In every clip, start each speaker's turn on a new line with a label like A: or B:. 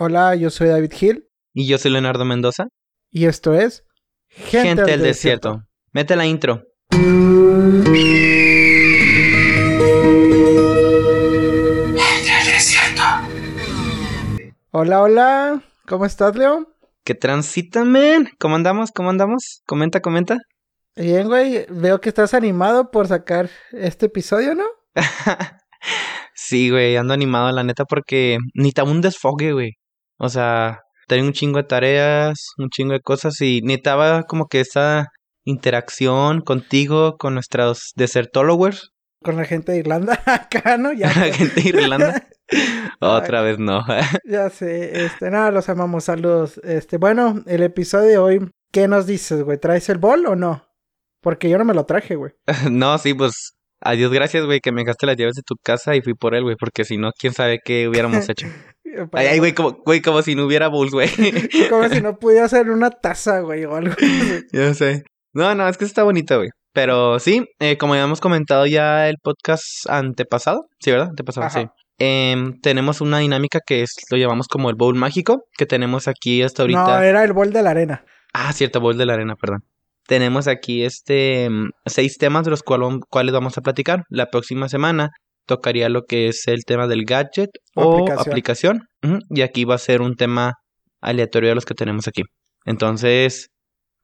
A: Hola, yo soy David Gil.
B: Y yo soy Leonardo Mendoza.
A: Y esto es
B: Gente, del desierto. Mete la intro.
A: Hola, hola. ¿Cómo estás, Leo?
B: ¿Qué transita, men? ¿Cómo andamos? ¿Cómo andamos? Comenta, comenta.
A: Bien, güey. Veo que estás animado por sacar este episodio, ¿no?
B: sí, güey. Ando animado, la neta, porque necesitaba un desfogue, güey. O sea, tenía un chingo de tareas, un chingo de cosas y necesitaba como que esa interacción contigo, con nuestros desertólogos.
A: Con la gente de Irlanda acá, ¿no?
B: Ya. la gente de Irlanda. Otra vez no.
A: ya sé, este, nada, los amamos, saludos. Este, bueno, el episodio de hoy, ¿qué nos dices, güey? ¿Traes el bol o no? Porque yo no me lo traje, güey.
B: no, sí, pues, adiós, gracias, güey, que me gaste las llaves de tu casa y fui por él, güey, porque si no, quién sabe qué hubiéramos hecho. Ay, ay, güey, como, güey, como si no hubiera bulls, güey.
A: como si no pudiera hacer una taza, güey, o algo.
B: Yo sé. No, no, es que está bonito, güey. Pero sí, eh, como habíamos comentado ya el podcast antepasado, sí, ¿verdad? Antepasado, sí. Em, tenemos una dinámica que es, lo llamamos como el bowl mágico, que tenemos aquí hasta ahorita.
A: No, era el bowl de la arena.
B: Ah, cierto, bowl de la arena, perdón. Tenemos aquí este seis temas de los cuales vamos a platicar. La próxima semana tocaría lo que es el tema del gadget o, aplicación. y aquí va a ser un tema aleatorio de los que tenemos aquí. Entonces,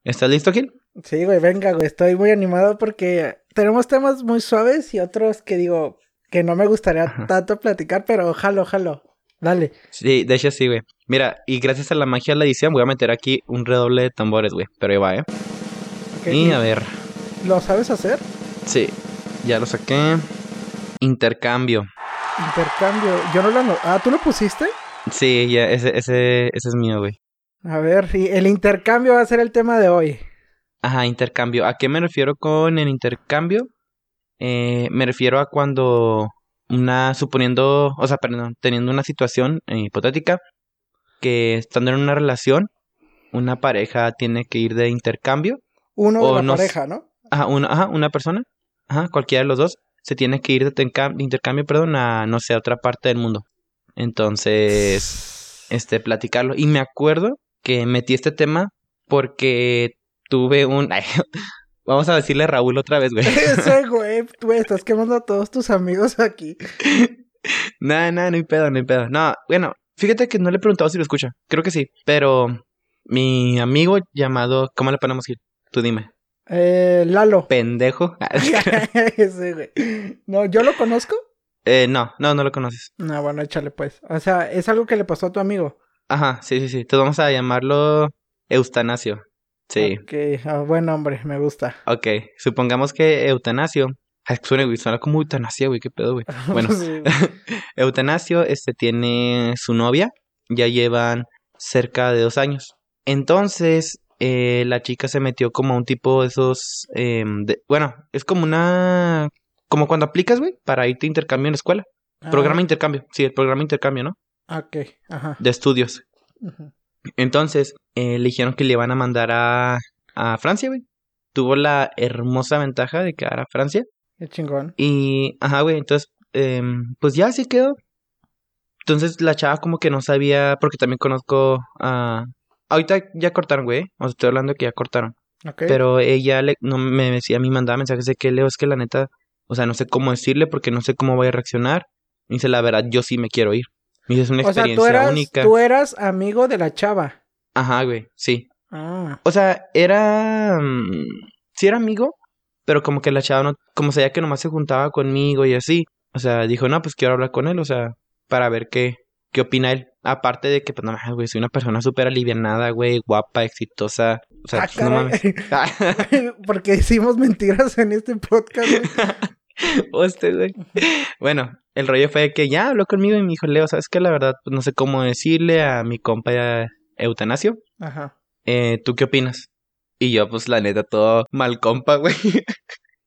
B: ¿estás listo, Gil?
A: Sí, güey, venga, güey. Estoy muy animado porque tenemos temas muy suaves y otros que digo que no me gustaría tanto platicar, pero jalo, jalo. Dale.
B: Sí, de hecho sí, güey. Mira, y gracias a la magia de la edición voy a meter aquí un redoble de tambores, güey. Pero ahí va, ¿eh? Y a ver.
A: ¿Lo sabes hacer?
B: Sí, ya lo saqué. Intercambio.
A: Intercambio. Yo no lo... Ah, ¿tú lo pusiste?
B: Sí, ya, ese, ese, ese es mío, güey.
A: A ver, y el intercambio va a ser el tema de hoy.
B: Ajá, intercambio. ¿A qué me refiero con el intercambio? Eh, me refiero a cuando una, suponiendo, o sea, perdón, teniendo una situación eh, hipotética, que estando en una relación, una pareja tiene que ir de intercambio.
A: Uno de la pareja, ¿no?
B: Ajá una, ajá, una persona, ajá, cualquiera de los dos, se tiene que ir de, intercambio, perdón, a, no sé, a otra parte del mundo. Entonces, este, platicarlo. Y me acuerdo que metí este tema porque tuve un... Vamos a decirle a Raúl otra vez, güey.
A: Ese güey, tú estás quemando a todos tus amigos aquí.
B: Nada, nada, no hay pedo, no hay pedo. No, bueno, fíjate que no le he preguntado si lo escucha. Creo que sí. Pero mi amigo llamado, ¿cómo le ponemos? Tú dime.
A: Eh, Lalo.
B: Pendejo.
A: Güey. No, ¿yo lo conozco?
B: Eh, no, no, no lo conoces.
A: No, bueno, échale pues. O sea, es algo que le pasó a tu amigo.
B: Ajá, sí, sí, sí. Entonces vamos a llamarlo Eustanasio. Sí.
A: Ok, ah, buen nombre, me gusta.
B: Ok, supongamos que Eutanasio. Ay, suena, güey, suena como eutanasia, güey, qué pedo, güey. Bueno, Eutanasio, este, tiene su novia, ya llevan cerca de dos años. Entonces, eh, la chica se metió como a un tipo de esos, em, bueno, es como una, como cuando aplicas, güey, para irte a intercambio en la escuela. Ah. Programa intercambio, sí, el programa intercambio, ¿no?
A: Ok, ajá.
B: De estudios. Entonces, eh, le dijeron que le iban a mandar a, a Francia, güey. Tuvo la hermosa ventaja de quedar a Francia.
A: Qué chingón.
B: Y, ajá, güey, entonces, eh, pues ya se quedó. Entonces la chava como que no sabía, porque también conozco a... Ahorita ya cortaron, güey. O sea, estoy hablando de que ya cortaron. Okay. Pero ella le, no me decía, a mí mandaba mensajes de que Leo, es que la neta, o sea, no sé cómo decirle porque no sé cómo voy a reaccionar. Y dice, la verdad, yo sí me quiero ir. Y es una experiencia
A: o sea, tú eras,
B: única.
A: Tú eras amigo de la chava.
B: Ajá, güey, sí.
A: Ah.
B: O sea, era. Mm, sí, era amigo, pero como que la chava no. Como sabía que nomás se juntaba conmigo y así. O sea, dijo, no, pues quiero hablar con él, o sea, para ver qué, qué opina él. Aparte de que, pues no mames, güey, soy una persona súper alivianada, güey, guapa, exitosa. O sea,
A: ah,
B: pues, no mames.
A: Porque decimos mentiras en este podcast, güey.
B: Hostia, güey. Bueno, el rollo fue que ya habló conmigo y me dijo, Leo, ¿sabes qué? La verdad, pues no sé cómo decirle a mi compa Eutanasio.
A: Ajá.
B: Eh, ¿Tú qué opinas? Y yo, pues la neta, todo mal compa, güey.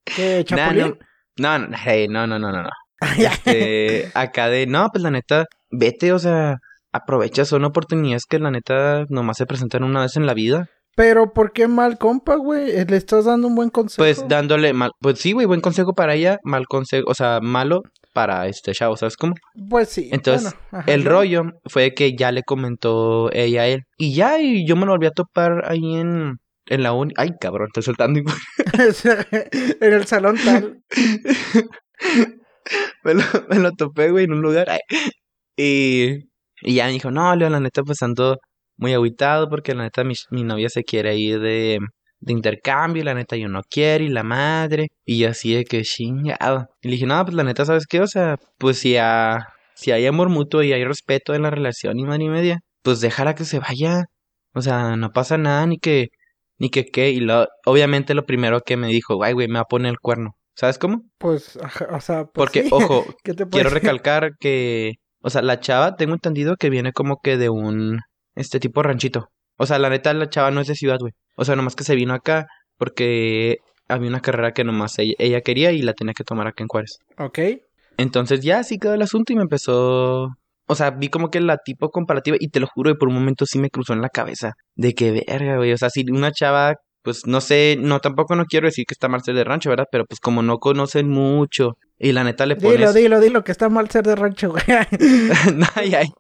A: ¿Qué, Chapulín?
B: no, no, no, hey, no, no, no, no. no. este, acá de, no, pues la neta, vete, o sea, aprovecha, son oportunidades que la neta nomás se presentan una vez en la vida.
A: Pero, ¿por qué mal compa, güey? ¿Le estás dando un buen consejo?
B: Pues dándole mal, pues sí, güey, buen consejo para ella, mal consejo, o sea, malo para este chavo, ¿sabes cómo?
A: Pues sí.
B: Entonces, el rollo fue que ya le comentó ella a él. Y ya, y yo me lo volví a topar ahí en, en la uni. Ay, cabrón, estoy soltando.
A: en el salón tal.
B: me, lo, me lo topé, güey, en un lugar. Y, y ya me dijo, no, Leo, la neta, pues ando muy aguitado porque la neta mi, mi novia se quiere ir de, de intercambio y la neta yo no quiero y la madre. Y así de que chingado. Y le dije, no, pues la neta, ¿sabes qué? O sea, pues si, si hay amor mutuo y hay respeto en la relación y madre y media, pues déjala que se vaya. O sea, no pasa nada ni que, ni que qué. Y lo, obviamente lo primero que me dijo, ay, güey, me va a poner el cuerno. ¿Sabes cómo?
A: Pues, o sea, pues
B: Porque, ojo, quiero recalcar que, o sea, la chava, tengo entendido que viene como que de un, este tipo ranchito. O sea, la neta, la chava no es de ciudad, güey. O sea, nomás que se vino acá porque había una carrera que nomás ella, quería y la tenía que tomar acá en Juárez.
A: Ok.
B: Entonces ya así quedó el asunto y me empezó... O sea, vi como que la tipo comparativa y te lo juro, por un momento sí me cruzó en la cabeza. De que verga, güey. O sea, si una chava, pues no sé, no tampoco no quiero decir que está mal ser de rancho, ¿verdad? Pero pues como no conocen mucho y la neta le pones...
A: Dilo, dilo, dilo, que está mal ser de rancho, güey.
B: ay, ay.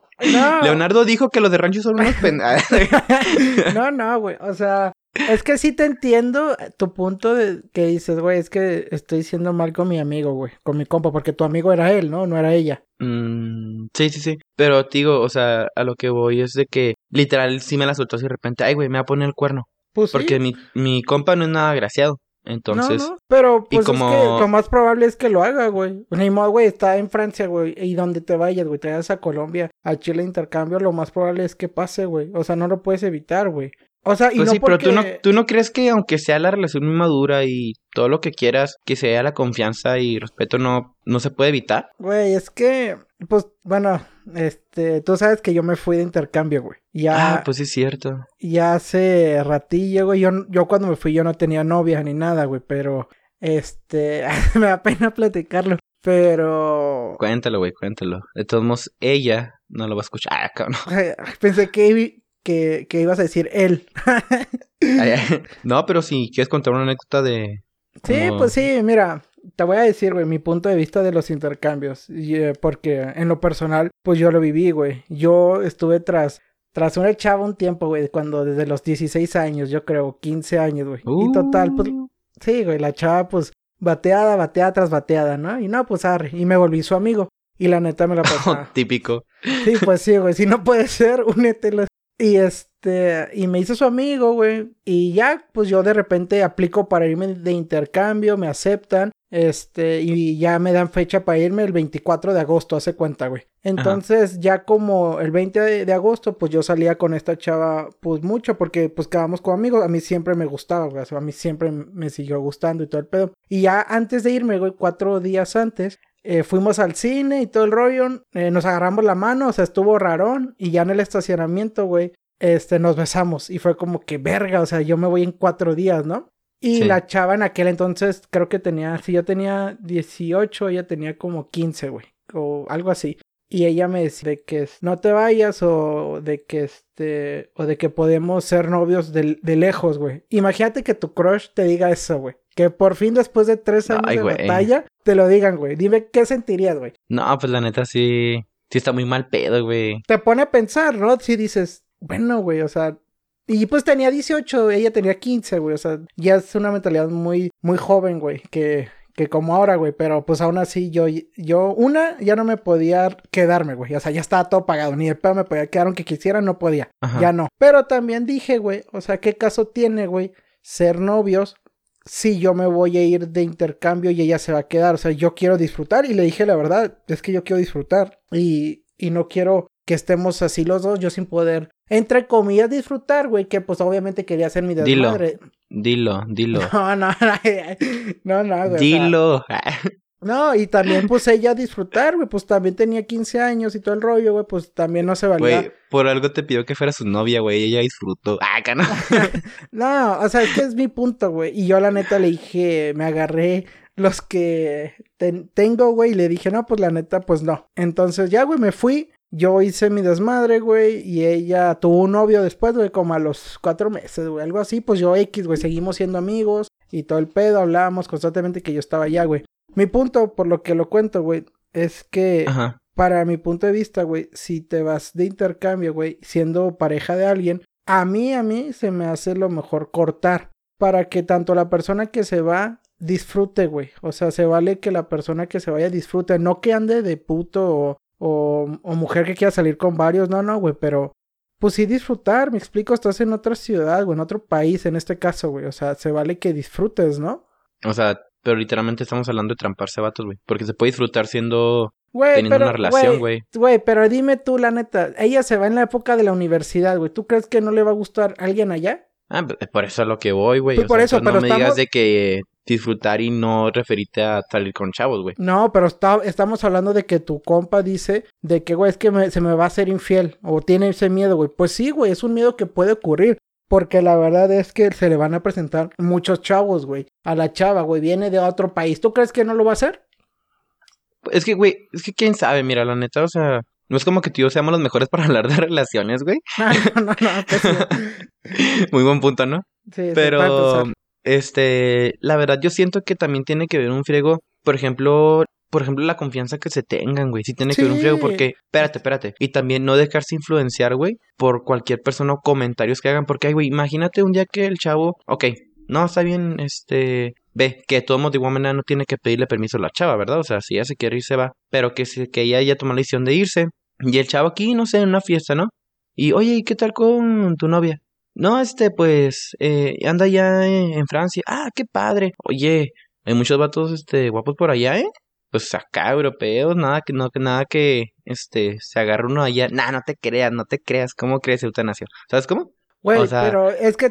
B: Leonardo dijo que los de rancho son unos pendejos.
A: no, no, güey. O sea, es que sí te entiendo tu punto de que dices, güey, es que estoy siendo mal con mi amigo, güey, con mi compa, porque tu amigo era él, ¿no? No era ella.
B: Mm, sí, sí, sí. Pero digo, o sea, a lo que voy es de que literal sí me la soltó así de repente, ay, güey, me va a poner el cuerno. Pues porque mi, mi compa no es nada agraciado. Entonces. No, no,
A: pero pues como... es que lo más probable es que lo haga, güey. Ni modo, güey, está en Francia, güey. Y donde te vayas, güey, te vayas a Colombia, a Chile intercambio, lo más probable es que pase, güey. O sea, no lo puedes evitar, güey. O sea, y
B: pues
A: no
B: sí, pero tú no, tú no crees que aunque sea la relación muy madura y todo lo que quieras, que sea la confianza y respeto no, no se puede evitar.
A: Güey, es que, pues, bueno, este, tú sabes que yo me fui de intercambio, güey.
B: Ya, ah, pues sí es cierto.
A: Ya hace ratillo, güey. Yo, yo cuando me fui yo no tenía novia ni nada, güey, pero, este, me da pena platicarlo. Pero.
B: Cuéntalo, güey, cuéntalo. De todos modos, ella no lo va a escuchar. Ah, cabrón.
A: Pensé que que, que ibas a decir él.
B: no, pero si quieres contar una anécdota de...
A: Sí, pues sí, mira, te voy a decir, güey, mi punto de vista de los intercambios. Eh, porque en lo personal, pues yo lo viví, güey. Yo estuve tras, tras una chava un tiempo, güey, cuando desde los 16 años, yo creo, 15 años, güey. Y total, pues, uh. sí, güey, la chava, pues, bateada, bateada tras bateada, ¿no? Y no, pues, arre, y me volví su amigo. Y la neta me la pasó.
B: típico.
A: Sí, pues sí, güey. Si no puede ser, únete y este, y me hizo su amigo, güey. Y ya, pues yo de repente aplico para irme de intercambio, me aceptan. Este, y ya me dan fecha para irme el 24 de agosto, hace cuenta, güey. Entonces, ya como el 20 de, agosto, pues yo salía con esta chava, pues mucho, porque pues quedamos como amigos. A mí siempre me gustaba, güey. a mí siempre me siguió gustando y todo el pedo. Y ya antes de irme, güey, cuatro días antes, eh, fuimos al cine y todo el rollo, eh, nos agarramos la mano, o sea, estuvo rarón y ya en el estacionamiento, güey, este, nos besamos y fue como que verga, o sea, yo me voy en cuatro días, ¿no? Y la chava en aquel entonces creo que tenía, si yo tenía 18, ella tenía como 15, güey, o algo así. Y ella me decía de que no te vayas o de que este, o de que podemos ser novios de, de lejos, güey. Imagínate que tu crush te diga eso, güey. Que por fin después de tres años de batalla te lo digan, güey. Dime qué sentirías, güey.
B: No, pues la neta sí, sí está muy mal pedo, güey.
A: Te pone a pensar, ¿no? Si dices, bueno, güey, o sea, y pues tenía 18, ella tenía 15, güey. O sea, ya es una mentalidad muy, muy joven, güey. Que, que como ahora, güey. Pero pues aún así yo, yo, una, ya no me podía quedarme, güey. O sea, ya estaba todo pagado. Ni el pedo me podía quedar aunque quisiera, no podía. Ya no. Pero también dije, güey, o sea, ¿qué caso tiene, güey? Ser novios si yo me voy a ir de intercambio y ella se va a quedar. O sea, yo quiero disfrutar y le dije la verdad, es que yo quiero disfrutar y, y no quiero que estemos así los dos, yo sin poder, entre comillas, disfrutar, güey, que pues obviamente quería ser mi desmadre.
B: Dilo, dilo,
A: No, no, no, no, güey.
B: Dilo.
A: No, y también pues ella disfrutar, güey, pues también tenía 15 años y todo el rollo, güey, pues también no se valía.
B: Güey, por algo te pidió que fuera su novia, güey, ella disfrutó. Ah, no.
A: no, o sea, es que es mi punto, güey, y yo la neta le dije, me agarré los que tengo, güey, y le dije, no, pues la neta, pues no. Entonces ya, güey, me fui, yo hice mi desmadre, güey, y ella tuvo un novio después, güey, como a los cuatro meses, güey, algo así, pues yo X, güey, seguimos siendo amigos y todo el pedo, hablábamos constantemente que yo estaba allá, güey. Mi punto, por lo que lo cuento, güey, es que para mi punto de vista, güey, si te vas de intercambio, güey, siendo pareja de alguien, a mí, a mí se me hace lo mejor cortar para que tanto la persona que se va disfrute, güey. O sea, se vale que la persona que se vaya disfrute, no que ande de puto o, o, o mujer que quiera salir con varios, no, no, güey, pero pues sí disfrutar, me explico, estás en otra ciudad o en otro país en este caso, güey. O sea, se vale que disfrutes, ¿no?
B: O sea, pero literalmente estamos hablando de tramparse vatos, güey. Porque se puede disfrutar siendo. teniendo una relación, güey.
A: Güey, pero dime tú, la neta. Ella se va en la época de la universidad, güey. ¿Tú crees que no le va a gustar a alguien allá?
B: Ah, por eso es lo que voy, güey. Pues por eso, pero no me digas de que disfrutar y no referirte a salir con chavos, güey.
A: No, pero está, estamos hablando de que tu compa dice de que, güey, es que se me va a hacer infiel o tiene ese miedo, güey. Pues sí, güey, es un miedo que puede ocurrir. Porque la verdad es que se le van a presentar muchos chavos, güey. A la chava, güey, viene de otro país. ¿Tú crees que no lo va a hacer?
B: Es que, güey, es que quién sabe, mira, la neta, o sea, no es como que tú y yo seamos los mejores para hablar de relaciones, güey. no, no, no. Pues Muy buen punto, ¿no? Sí, Pero, este, la verdad, yo siento que también tiene que ver un friego, por ejemplo, por ejemplo, la confianza que se tengan, güey. Sí tiene que ver un friego porque, espérate, espérate. Y también no dejarse influenciar, güey, por cualquier persona o comentarios que hagan. Porque, ay, güey, imagínate un día que el chavo, ok, no, está bien, este, ve, que todos modos de manera no tiene que pedirle permiso a la chava, ¿verdad? O sea, si ella se quiere ir, se va. Pero que, que ella ya tomó la decisión de irse. Y el chavo aquí, no sé, en una fiesta, ¿no? Y, oye, ¿y qué tal con tu novia? No, este, pues, eh, anda ya en Francia. Ah, qué padre. Oye, hay muchos vatos, este, guapos por allá, ¿eh? Pues acá europeos, nada que no que nada que este se agarre uno allá, nah, no te creas, no te creas, ¿cómo crees eutanasia? ¿Sabes cómo?
A: Güey, pero es que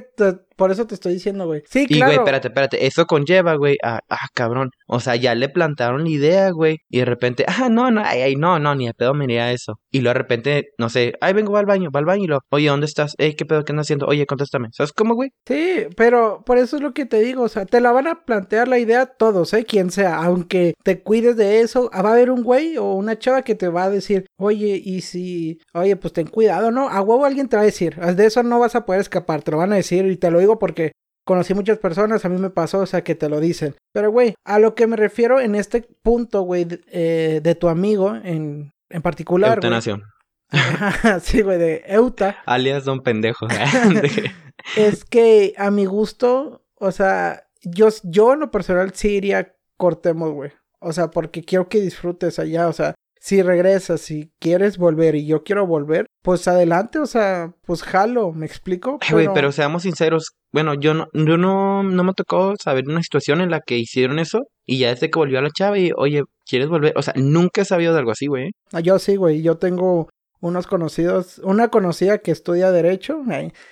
A: por eso te estoy diciendo, güey. Sí,
B: y, claro. Y, güey, espérate, espérate. Eso conlleva, güey, a, ah, cabrón. O sea, ya le plantaron la idea, güey. Y de repente, ah, no, no, ay, ay, no, no, ni de pedo me iría eso. Y luego de repente, no sé, ay, vengo, va al baño, va al baño y lo, oye, ¿dónde estás? Ey, ¿qué pedo, qué andas haciendo? Oye, contéstame. ¿Sabes cómo, güey?
A: Sí, pero por eso es lo que te digo. O sea, te la van a plantear la idea todos, ¿eh? Quien sea. Aunque te cuides de eso, va a haber un güey o una chava que te va a decir, oye, y si, oye, pues ten cuidado, ¿no? A huevo alguien te va a decir, de eso no vas a poder escapar, te lo van a decir y te lo digo porque conocí muchas personas, a mí me pasó, o sea, que te lo dicen. Pero, güey, a lo que me refiero en este punto, güey, de, eh, tu amigo en, en particular.
B: Eutanación.
A: sí, güey, de Euta.
B: Alias Don Pendejo.
A: es que a mi gusto, o sea, yo, yo en lo personal sí iría cortemos, güey. O sea, porque quiero que disfrutes allá, o sea, si regresas, si quieres volver y yo quiero volver, pues adelante, o sea, pues jalo, ¿me explico?
B: Güey, pero... seamos sinceros, bueno, yo no, yo no, no me tocó saber una situación en la que hicieron eso y ya desde que volvió a la chava y, oye, ¿quieres volver? O sea, nunca he sabido de algo así, güey.
A: Ah, yo sí, güey, yo tengo unos conocidos, una conocida que estudia Derecho.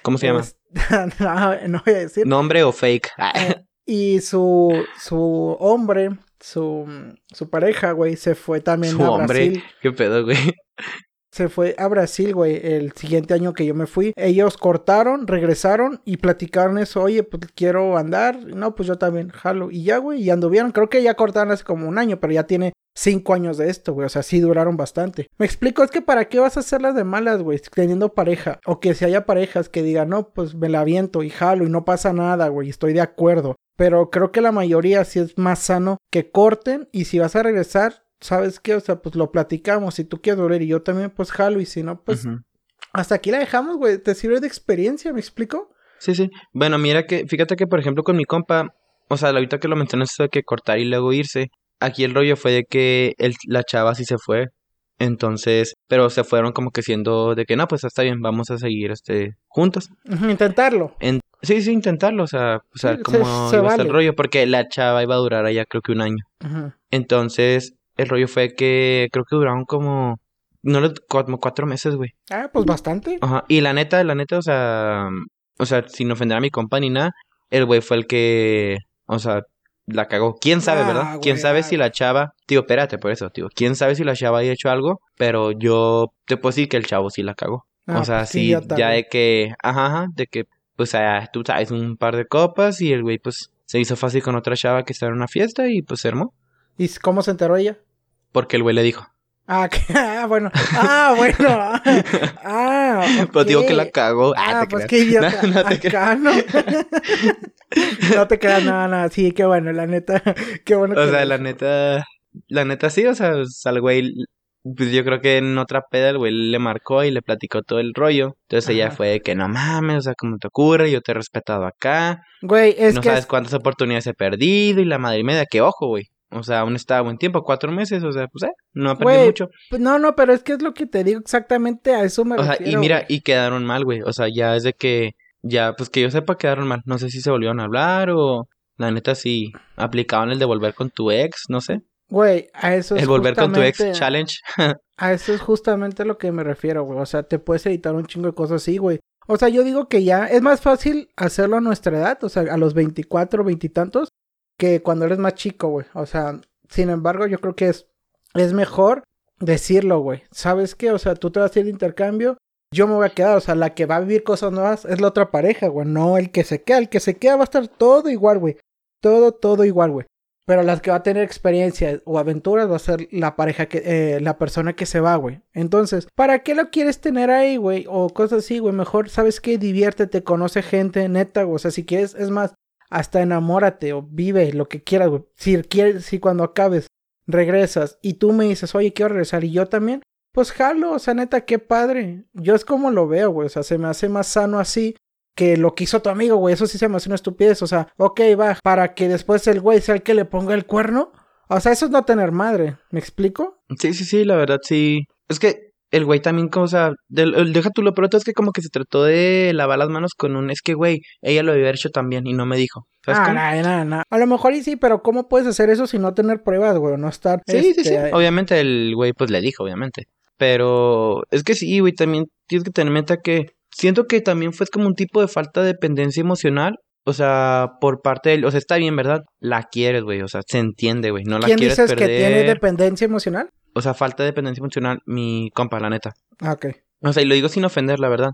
B: ¿Cómo se llama?
A: no, voy a decir.
B: ¿Nombre o fake?
A: Eh, y su, su hombre su, su pareja, güey, se fue también a Brasil.
B: ¿Qué pedo, güey?
A: Se fue a Brasil, güey, el siguiente año que yo me fui. Ellos cortaron, regresaron y platicaron eso. Oye, pues quiero andar. No, pues yo también, jalo. Y ya, güey, y anduvieron. Creo que ya cortaron hace como un año, pero ya tiene cinco años de esto, güey. O sea, sí duraron bastante. Me explico, es que para qué vas a hacerlas de malas, güey, teniendo pareja. O que si haya parejas que digan, no, pues me la aviento y jalo y no pasa nada, güey. Estoy de acuerdo. Pero creo que la mayoría sí es más sano que corten y si vas a regresar, ¿sabes qué? O sea, pues lo platicamos. Si tú quieres volver y yo también, pues jalo. Y si no, pues hasta aquí la dejamos, güey. Te sirve de experiencia, ¿me explico?
B: Sí, sí. Bueno, mira que, fíjate que por ejemplo con mi compa, o sea, ahorita que lo mencionas eso de que cortar y luego irse, aquí el rollo fue de que el, la chava sí se fue. Entonces, pero se fueron como que siendo de que no, pues está bien, vamos a seguir este juntos.
A: Intentarlo.
B: Sí, sí, intentarlo, o sea, o sea, como iba el rollo, porque la chava iba a durar allá creo que un año. Entonces, el rollo fue que creo que duraron como, no, como cuatro meses, güey.
A: Ah, pues bastante.
B: Ajá, y la neta, la neta, o sea, o sea, sin ofender a mi compa ni nada, el güey fue el que, o sea, la cagó. ¿Quién sabe, ah, verdad? ¿Quién sabe si la chava, tío, espérate por eso, tío, quién sabe si la chava había hecho algo, pero yo te puedo decir que el chavo sí la cagó. o ah, sea, pues sí, ya de que, ajá, ajá, de que pues sea, tú sabes, un par de copas y el güey pues se hizo fácil con otra chava que estaba en una fiesta y pues se armó.
A: ¿Y cómo se enteró ella?
B: Porque el güey le dijo.
A: Ah, ah bueno. Ah, bueno. Ah,
B: Pues digo que la cagó.
A: Ah, ah pues que yo no, te acá no. no te creas nada, nada. Sí, qué bueno, la neta. Qué bueno.
B: O sea, la neta. la neta sí, o sea, al güey, pues yo creo que en otra peda el güey le marcó y le platicó todo el rollo. Entonces ella fue de que no mames, o sea, ¿cómo te ocurre? Yo te he respetado acá.
A: Güey, es
B: no
A: que...
B: sabes cuántas oportunidades he perdido y la madre media, que ojo, güey. O sea, aún estaba buen tiempo, cuatro meses, o sea, pues eh, no ha perdido mucho.
A: Pues, no, no, pero es que es lo que te digo exactamente, a eso me
B: O sea, y mira,
A: güey.
B: y quedaron mal, güey. O sea, ya es de que, ya, pues que yo sepa, quedaron mal. No sé si se volvieron a hablar o la neta si aplicaban el de volver con tu ex, no sé.
A: Güey, a eso es
B: El volver con tu ex challenge.
A: A eso es justamente lo que me refiero, güey. O sea, te puedes editar un chingo de cosas así, güey. O sea, yo digo que ya es más fácil hacerlo a nuestra edad, o sea, a los 24, veintitantos, que cuando eres más chico, güey. O sea, sin embargo, yo creo que es, es mejor decirlo, güey. ¿Sabes qué? O sea, tú te vas a ir de intercambio, yo me voy a quedar. O sea, la que va a vivir cosas nuevas es la otra pareja, güey. No el que se queda. El que se queda va a estar todo igual, güey. Todo, todo igual, güey. Pero las que va a tener experiencia o aventuras va a ser la pareja que, eh, la persona que se va, güey. Entonces, ¿para qué lo quieres tener ahí, güey? O cosas así, güey. Mejor, ¿sabes qué? Diviértete, conoce gente, neta, güey. O sea, si quieres, es más, hasta enamórate o vive lo que quieras, güey. Si quieres, si cuando acabes regresas y tú me dices, oye, quiero regresar y yo también, pues jalo, o sea, neta, qué padre. Yo es como lo veo, güey. O sea, se me hace más sano así que lo que hizo tu amigo, güey. Eso sí se me hace una estupidez. O sea, ok, va, para que después el güey sea el que le ponga el cuerno. O sea, eso es no tener madre. ¿Me explico?
B: Sí, sí, sí, la verdad sí. Es que el güey también, como, o sea, del- el- deja tú lo pronto, es que como que se trató de lavar las manos con un, es que güey, ella lo había hecho también y no me dijo. ¿Sabes
A: Ah, no, no. A lo mejor y sí, pero ¿cómo puedes hacer eso sin no tener pruebas, güey? No estar.
B: Sí, sí, sí.
A: este,
B: Obviamente el güey pues le dijo, obviamente. Pero es que sí, güey, también tienes que tener en mente que siento que también fue como un tipo de falta de dependencia emocional. O sea, por parte de él, o sea, está bien, ¿verdad? La quieres, güey, o sea, se entiende, güey, no la
A: ¿Quién
B: quieres
A: dices
B: perder.
A: que tiene dependencia emocional?
B: O sea, falta de dependencia emocional, mi compa, la neta.
A: Ah, ok.
B: O sea, y lo digo sin ofender, la verdad.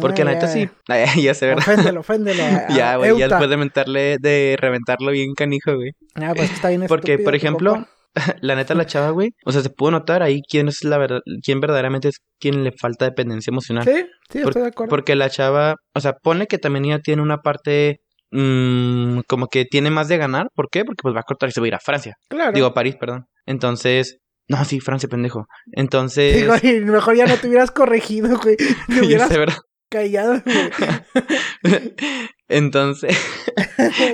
B: Porque
A: Ah,
B: la neta
A: ya,
B: sí.
A: ya.
B: Ya sé, ¿verdad?
A: Oféndelo, oféndelo.
B: ya, güey, ya después de mentarle, de reventarlo bien canijo, güey.
A: Ah, pues está bien
B: Porque, por ejemplo,
A: compa.
B: la neta, la chava, güey, o sea, se pudo notar ahí quién es la verdad, quién verdaderamente es quien le falta dependencia emocional.
A: Sí, sí,
B: Por-
A: estoy de acuerdo.
B: Porque la chava, o sea, pone que también ella tiene una parte, mm, como que tiene más de ganar. ¿Por qué? Porque pues va a cortar y se va a ir a Francia.
A: Claro.
B: Digo, a París, perdón. Entonces, no, sí, Francia, pendejo. Entonces,
A: Digo, y mejor ya no te hubieras corregido, güey. Te hubieras
B: sé, ¿verdad?
A: callado, güey.
B: Entonces,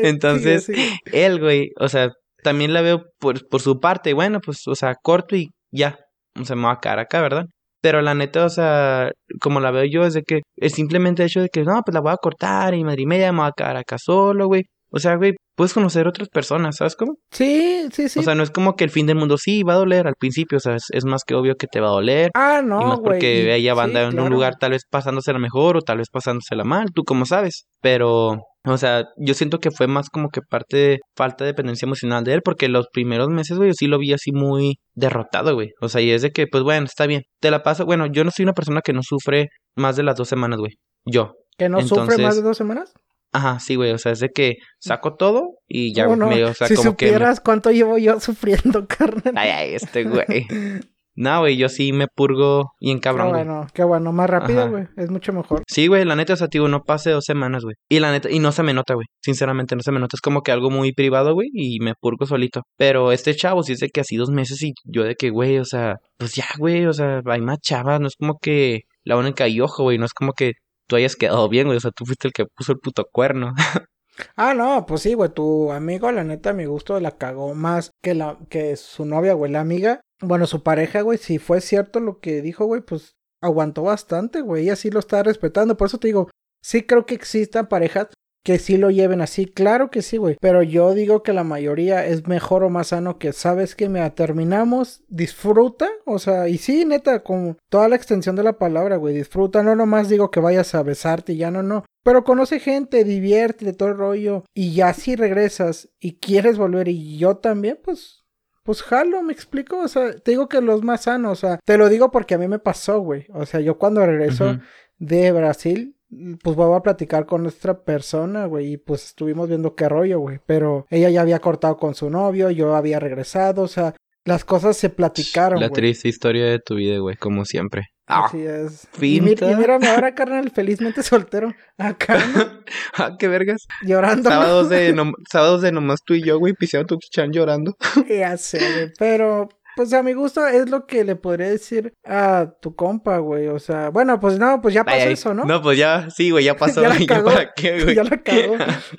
B: Entonces, él, güey, o sea, también la veo por, por su parte, bueno, pues, o sea, corto y ya, o sea, me voy a quedar acá, ¿verdad? Pero la neta, o sea, como la veo yo, es de que es simplemente el hecho de que, no, pues la voy a cortar y madre y media me voy a quedar acá solo, güey. O sea, güey, puedes conocer otras personas, ¿sabes cómo?
A: Sí, sí, sí.
B: O sea, no es como que el fin del mundo sí va a doler al principio, o sea, es, es más que obvio que te va a doler.
A: ah,
B: y
A: no,
B: más
A: güey.
B: porque
A: y-
B: ella va a
A: sí,
B: andar en
A: claro.
B: un lugar tal vez pasándosela mejor o tal vez pasándosela mal, tú como sabes. Pero, o sea, yo siento que fue más como que parte de falta de dependencia emocional de él, porque los primeros meses, güey, yo sí lo vi así muy derrotado, güey. O sea, y es de que, pues bueno, está bien. Te la paso, bueno, yo no soy una persona que no sufre más de las dos semanas, güey. Yo.
A: ¿Que no sufre más de dos semanas?
B: Ajá, sí, güey, o sea, es de que saco todo y ya,
A: ¿Cómo no?
B: me, o sea,
A: si
B: como que...
A: supieras cuánto llevo yo sufriendo, carnal.
B: Ay, ay, este güey. No, güey, yo sí me purgo bien
A: Qué
B: cabrón, güey.
A: bueno, qué bueno. Más rápido, güey. Es mucho mejor.
B: Sí, güey, la neta, o sea, tío, no pase dos semanas, güey. Y la neta, y no se me nota, güey. Sinceramente, no se me nota. Es como que algo muy privado, güey, y me purgo solito. Pero este chavo sí es de que así dos meses y yo de que, güey, o sea, pues ya, güey, o sea, hay más chavas. No es como que la única y ojo, güey. No es como que tú hayas quedado bien, güey. O sea, tú fuiste el que puso el puto cuerno.
A: Ah, no, pues sí, güey. Tu amigo, la neta, a mi gusto la cagó más que, la, que su novia, güey. La amiga, bueno, su pareja, güey. Si fue cierto lo que dijo, güey, pues aguantó bastante, güey. Ella sí lo está respetando. Por eso te digo, sí creo que existan parejas que sí lo lleven así. Claro que sí, güey. Pero yo digo que la mayoría es mejor o más sano que, ¿sabes que Me terminamos, disfruta. O sea, y sí, neta, con toda la extensión de la palabra, güey. Disfruta. No nomás digo que vayas a besarte y ya no, no. Pero conoce gente, divierte, todo el rollo. Y ya si regresas y quieres volver y yo también, pues... Pues jalo, me explico, o sea, te digo que los más sanos, o sea, te lo digo porque a mí me pasó, güey. O sea, yo cuando regreso de Brasil, pues voy a platicar con nuestra persona, güey, y pues estuvimos viendo qué rollo, güey. Pero ella ya había cortado con su novio, yo había regresado, o sea, las cosas se platicaron.
B: La triste historia de tu vida, güey, como siempre.
A: Así ah, es. Y, mírame ahora, carnal, felizmente soltero. Acá.
B: ah, qué vergas.
A: Llorando.
B: Sábados de, sábados de nomás tú y yo, güey, piseando tu chan llorando.
A: ya sé, güey. Pero pues a mi gusto es lo que le podría decir a tu compa, güey. O sea, bueno, pues no, pues ya pasó eso, ¿no?
B: No, pues ya, sí, güey, ya pasó.
A: ya la cagó. ¿Para qué, güey? ya la cagó.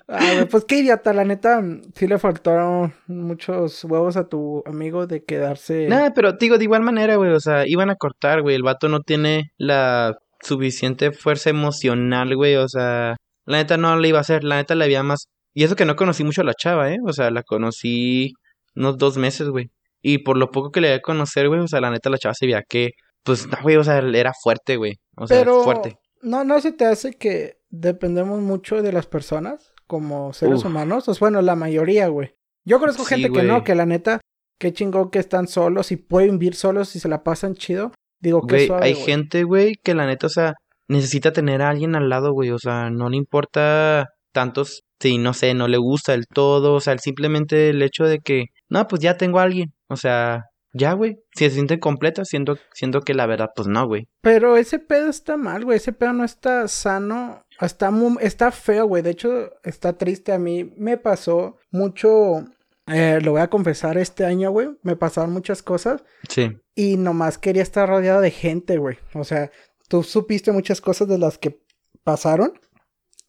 A: Ah, pues qué idiota, la neta, sí le faltaron muchos huevos a tu amigo de quedarse.
B: Nada, pero digo, de igual manera, güey, o sea, iban a cortar, güey. El vato no tiene la suficiente fuerza emocional, güey, o sea, la neta no le iba a hacer, la neta le había más. Y eso que no conocí mucho a la chava, ¿eh? O sea, la conocí unos dos meses, güey. Y por lo poco que le di a conocer, güey, o sea, la neta la chava se veía que, pues, no, güey, o sea, era fuerte, güey. O sea,
A: Pero,
B: fuerte.
A: No, no se te hace que dependemos mucho de las personas como seres humanos. O sea, bueno, la mayoría, güey. Yo conozco gente que no, que la neta, qué chingón que están solos y pueden vivir solos y se la pasan chido. Digo, que suave,
B: Hay gente, güey, que la neta, o sea, necesita tener a alguien al lado, güey. O sea, no le importa tantos, si no sé, no le gusta el todo. O sea, simplemente el hecho de que, no, pues ya tengo a alguien. O sea, ya, güey. Si se siente completa, siento, siento que la verdad, pues no, güey.
A: Pero ese pedo está mal, güey. Ese pedo no está sano. Está, muy, está feo, güey. De hecho, está triste. A mí me pasó mucho. Eh, lo voy a confesar este año, güey. Me pasaron muchas cosas.
B: Sí.
A: Y nomás quería estar rodeado de gente, güey. O sea, tú supiste muchas cosas de las que pasaron.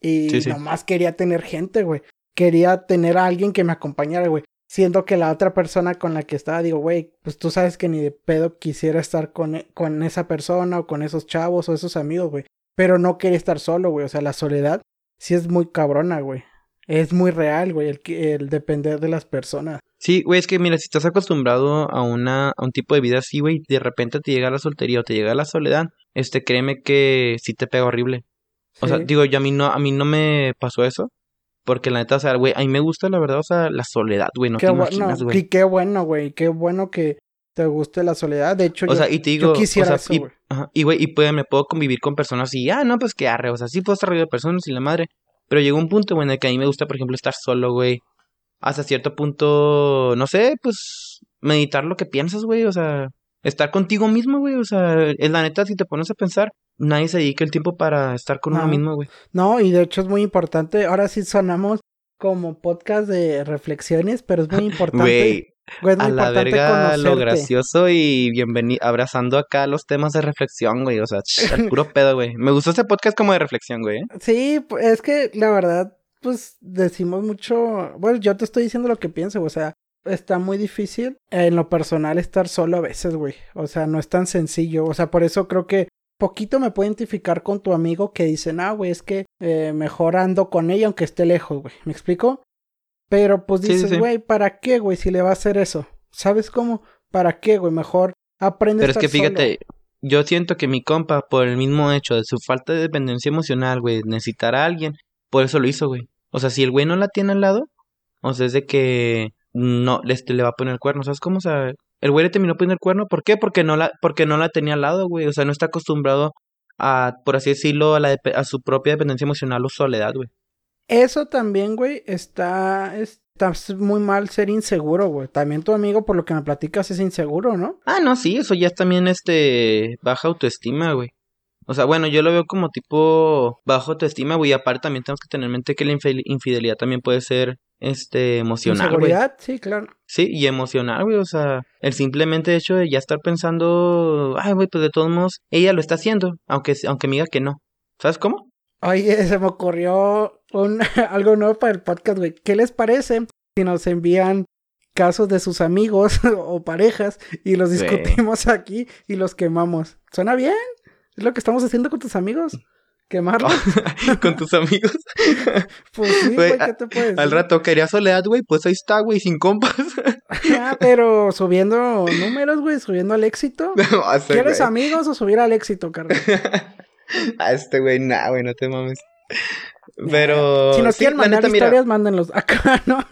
A: Y nomás quería tener gente, güey. Quería tener a alguien que me acompañara, güey. Siendo que la otra persona con la que estaba, digo, güey, pues tú sabes que ni de pedo quisiera estar con, e, con esa persona o con esos chavos o esos amigos, güey. Pero no quería estar solo, güey. O sea, la soledad sí es muy cabrona, güey. Es muy real, güey, el, el depender de las personas.
B: Sí, güey, es que mira, si estás acostumbrado a, una, a un tipo de vida así, güey, de repente te llega la soltería o te llega la soledad, este, créeme que sí te pega horrible. O sea, digo, yo a mí no, a mí no me pasó eso. Porque la neta, o sea, güey, a mí me gusta la verdad, o sea, la soledad, güey, no qué te imaginas, güey.
A: Y qué bueno, güey, qué bueno que te guste la soledad. De hecho,
B: o sea, y te digo,
A: quisiera
B: o sea, y, ajá, y, güey, y pues, me puedo convivir con personas y, ah, no, pues qué arre, o sea, sí puedo estar rodeado de personas y la madre. Pero llegó un punto, güey, en el que a mí me gusta, por ejemplo, estar solo, güey. Hasta cierto punto, no sé, pues, meditar lo que piensas, güey, o sea, estar contigo mismo, güey, o sea, es la neta, si te pones a pensar, nadie se dedica el tiempo para estar con uno mismo, güey.
A: No, y de hecho es muy importante. Ahora sí sonamos como podcast de reflexiones, pero es muy importante.
B: Güey, a la verga lo gracioso y bienvenido, abrazando acá los temas de reflexión, güey. O sea, el puro pedo, güey. Me gustó ese podcast como de reflexión, güey. ¿eh?
A: Sí, es que la verdad, pues decimos mucho. Bueno, yo te estoy diciendo lo que pienso, o sea, está muy difícil en lo personal estar solo a veces, güey. O sea, no es tan sencillo. O sea, por eso creo que poquito me puedo identificar con tu amigo que dice, ah, güey, es que eh, mejor ando con ella aunque esté lejos, güey. ¿Me explico? Pero pues dices, güey, ¿para qué, güey, si le va a hacer eso? ¿Sabes cómo? ¿Para qué, güey? Mejor aprende
B: Pero es que fíjate, yo siento que mi compa, por el mismo hecho de su falta de dependencia emocional, güey, necesitar a alguien, por eso lo hizo, güey. O sea, si el güey no la tiene al lado, o sea, es de que no, le, le va a poner cuerno, ¿sabes cómo? O sea, el güey le terminó poniendo el cuerno. ¿Por qué? Porque no la, porque no la tenía al lado, güey. O sea, no está acostumbrado a, por así decirlo, a, la a su propia dependencia emocional o soledad, güey.
A: Eso también, güey, está, está muy mal ser inseguro, güey. También tu amigo, por lo que me platicas, es inseguro, ¿no?
B: Ah, no, sí, eso ya es también, este, baja autoestima, güey. O sea, bueno, yo lo veo como tipo bajo autoestima, güey. Aparte también tenemos que tener en mente que la infidelidad también puede ser este emocional, güey.
A: Sí, claro.
B: Sí, y emocional, güey, o sea, el simplemente hecho de ya estar pensando, ay, güey, pues de todos modos, ella lo está haciendo, aunque, aunque me diga que no. ¿Sabes cómo?
A: Oye, se me ocurrió un, algo nuevo para el podcast, güey. ¿Qué les parece si nos envían casos de sus amigos o parejas y los discutimos aquí y los quemamos? ¿Suena bien? ¿Es lo que estamos haciendo con tus amigos? ¿Quemarlo?
B: ¿Con tus amigos?
A: pues sí, güey, ¿qué te puedes
B: Al rato quería soledad, güey, pues ahí está, güey, sin compas.
A: ah, pero subiendo números, güey, subiendo al éxito. ¿Quieres amigos o subir al éxito, carnal?
B: a este güey, nah, güey, no te mames. Pero.
A: Si nos quieren mandar historias, mándenlos acá, ¿no?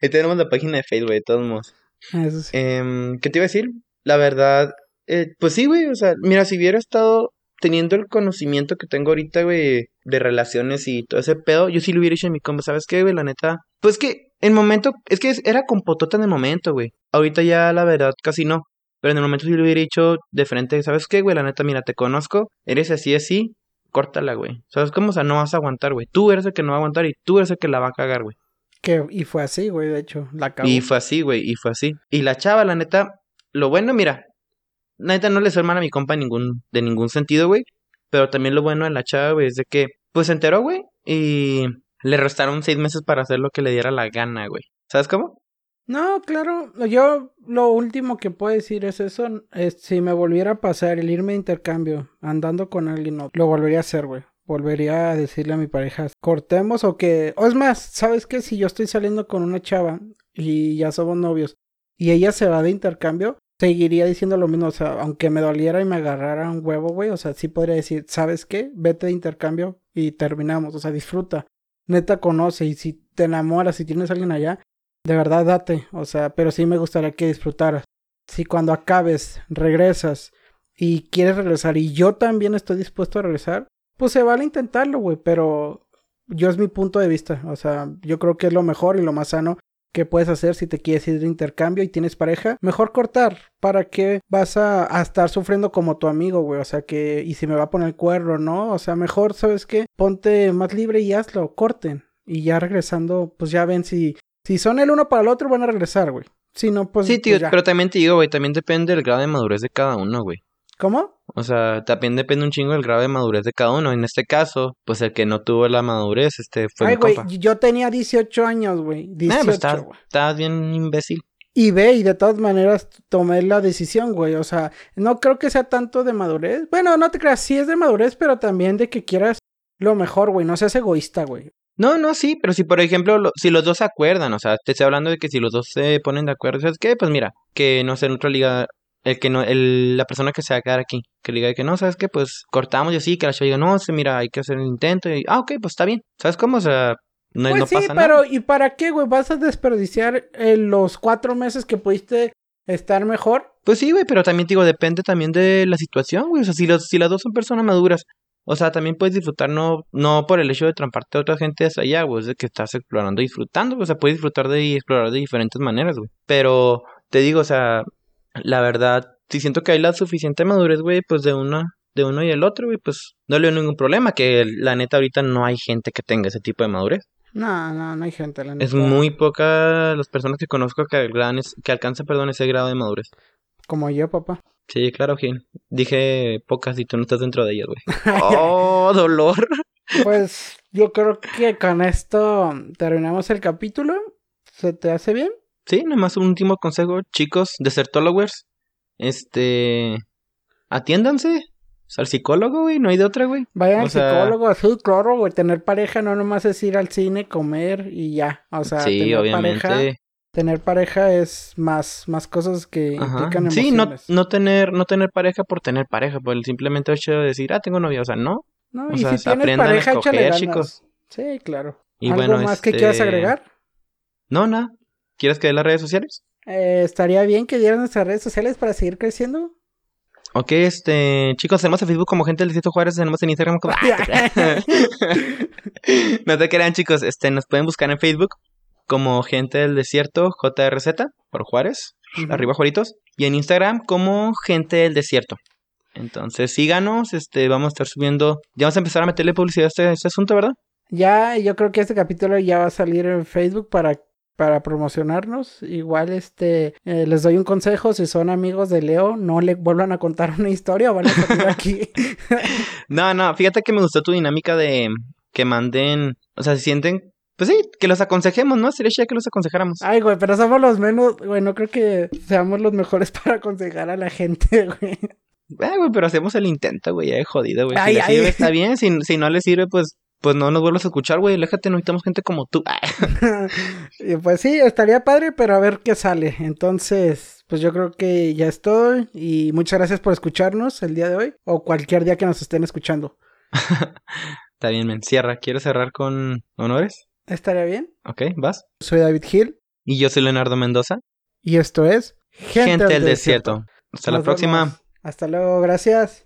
B: ahí tenemos la página de Facebook, de todos modos.
A: Eso sí.
B: Eh, ¿Qué te iba a decir? La verdad, eh, pues sí, güey, o sea, mira, si hubiera estado teniendo el conocimiento que tengo ahorita, güey, de relaciones y todo ese pedo, yo sí lo hubiera hecho en mi compa, ¿sabes qué, güey? La neta, pues que En momento, es que era con potota en el momento, güey. Ahorita ya la verdad casi no. Pero en el momento si lo hubiera dicho de frente, ¿sabes qué, güey? La neta, mira, te conozco, eres así, así, córtala, güey. ¿Sabes cómo? O sea, no vas a aguantar, güey. Tú eres el que no va a aguantar y tú eres el que la va a cagar, güey.
A: Que, y fue así, güey, de hecho, la
B: cagó. Y fue así, güey, y fue así. Y la chava, la neta, lo bueno, mira, neta no le soy hermana a mi compa ningún, de ningún sentido, güey. Pero también lo bueno de la chava, güey, es de que, pues se enteró, güey, y le restaron seis meses para hacer lo que le diera la gana, güey. ¿Sabes cómo?
A: No, claro. Yo lo último que puedo decir es eso. Es, si me volviera a pasar el irme de intercambio andando con alguien, no, lo volvería a hacer, güey. Volvería a decirle a mi pareja, cortemos o que... O es más, ¿sabes qué? Si yo estoy saliendo con una chava y ya somos novios y ella se va de intercambio, seguiría diciendo lo mismo. O sea, aunque me doliera y me agarrara un huevo, güey. O sea, sí podría decir, ¿sabes qué? Vete de intercambio y terminamos. O sea, disfruta. Neta conoce y si te enamoras, si tienes a alguien allá, de verdad date, o sea, pero sí me gustaría que disfrutaras. Si cuando acabes regresas y quieres regresar y yo también estoy dispuesto a regresar, pues se vale intentarlo, güey, pero yo es mi punto de vista, o sea, yo creo que es lo mejor y lo más sano que puedes hacer si te quieres ir de intercambio y tienes pareja, mejor cortar. ¿Para qué vas a, a, estar sufriendo como tu amigo, güey? O sea que, y si me va a poner el cuerno, ¿no? O sea, mejor, ¿sabes qué? Ponte más libre y hazlo, corten. Y ya regresando, pues ya ven si si son el uno para el otro, van a regresar, güey. Si no, pues.
B: Sí, tío,
A: pues
B: pero también te digo, güey, también depende del grado de madurez de cada uno, güey.
A: ¿Cómo?
B: O sea, también depende un chingo del grado de madurez de cada uno. En este caso, pues el que no tuvo la madurez, este fue Ay,
A: güey, yo tenía 18 años, güey. 18, eh, pues
B: estabas, bien imbécil.
A: Y ve, y de todas maneras tomé la decisión, güey. O sea, no creo que sea tanto de madurez. Bueno, no te creas, sí es de madurez, pero también de que quieras lo mejor, güey. No seas egoísta, güey.
B: No, no, sí, pero si por ejemplo, si los dos se acuerdan, o sea, te estoy hablando de que si los dos se ponen de acuerdo, ¿sabes qué? Pues mira, que no sé, en otra liga, el que no, el, la persona que se va a quedar aquí, que diga que no, ¿sabes qué? Pues cortamos y así, que la chica diga, no, sí, mira, hay que hacer el intento, y, ah, ok, pues está bien, ¿sabes cómo? O sea, no, pues sí,
A: pero ¿y para qué, güey? ¿Vas a desperdiciar eh, los cuatro meses que pudiste estar mejor?
B: Pues sí, güey, pero también digo, depende también de la situación, güey. O sea, si, los, si las dos son personas maduras o sea, también puedes disfrutar no, no por el hecho de tramparte a otra gente allá, güey, es de que estás explorando y disfrutando, o sea, puedes disfrutar de y explorar de diferentes maneras, güey. Pero te digo, o sea, la verdad, si siento que hay la suficiente madurez, güey, pues de uno, de uno y el otro, güey, pues no le veo ningún problema, que la neta ahorita no hay gente que tenga ese tipo de madurez.
A: No, no, no hay gente, la neta.
B: Es muy poca las personas que conozco que, que alcanzan, perdón, ese grado de madurez.
A: Como yo, papá.
B: Sí, claro, Gil. Dije pocas y tú no estás dentro de ellas, güey. ¡Oh, dolor!
A: Pues yo creo que con esto terminamos el capítulo. ¿Se te hace bien?
B: Sí, nada más un último consejo, chicos, desertólogos. Este. Atiéndanse. al psicólogo, güey, no hay de otra, güey.
A: Vayan al psicólogo, así, claro, güey. Tener pareja no nomás es ir al cine, comer y ya. O sea, sí, obviamente tener pareja es más, más cosas que implican emociones.
B: Sí, no, no, tener, no tener pareja por tener pareja, por el simplemente hecho de decir, ah, tengo novia, o sea, no.
A: No, y si tienes pareja, échale chicos. Sí, claro. Y ¿Algo más que quieras este, agregar?
B: No, nada. ¿Quieres que dé las redes sociales?
A: Eh, estaría bien que dieran nuestras redes sociales para seguir creciendo.
B: Ok, este, chicos, tenemos en Facebook como gente del Distrito Juárez, tenemos en Instagram como... no te crean, chicos, este, nos pueden buscar en Facebook como Gente del Desierto, JRZ, por Juárez, arriba Juaritos, y en Instagram como Gente del Desierto. Entonces síganos, este, vamos a estar subiendo, ya vamos a empezar a meterle publicidad a este, este asunto, ¿verdad?
A: Ya, yo creo que este capítulo ya va a salir en Facebook para para promocionarnos. Igual este eh, les doy un consejo, si son amigos de Leo, no le vuelvan a contar una historia van a salir aquí.
B: no, no, fíjate que me gustó tu dinámica de que manden, o sea, si sienten pues sí, que los aconsejemos, ¿no? Sería ya que los aconsejáramos.
A: Ay, güey, pero somos los menos, güey, no creo que seamos los mejores para aconsejar a la gente, güey.
B: Eh, güey, pero hacemos el intento, güey, ya de jodido, güey. Si le sirve, está bien. Si, si no le sirve, pues pues no nos vuelvas a escuchar, güey. Aléjate, necesitamos gente como tú.
A: pues sí, estaría padre, pero a ver qué sale. Entonces, pues yo creo que ya estoy. Y muchas gracias por escucharnos el día de hoy. O cualquier día que nos estén escuchando.
B: Está bien, men. Cierra. ¿Quieres cerrar con honores?
A: ¿Estaría bien?
B: Ok, vas.
A: Soy David Hill.
B: Y yo soy Leonardo Mendoza.
A: Y esto es
B: Gente, del, desierto. Hasta la próxima.
A: Hasta luego, gracias.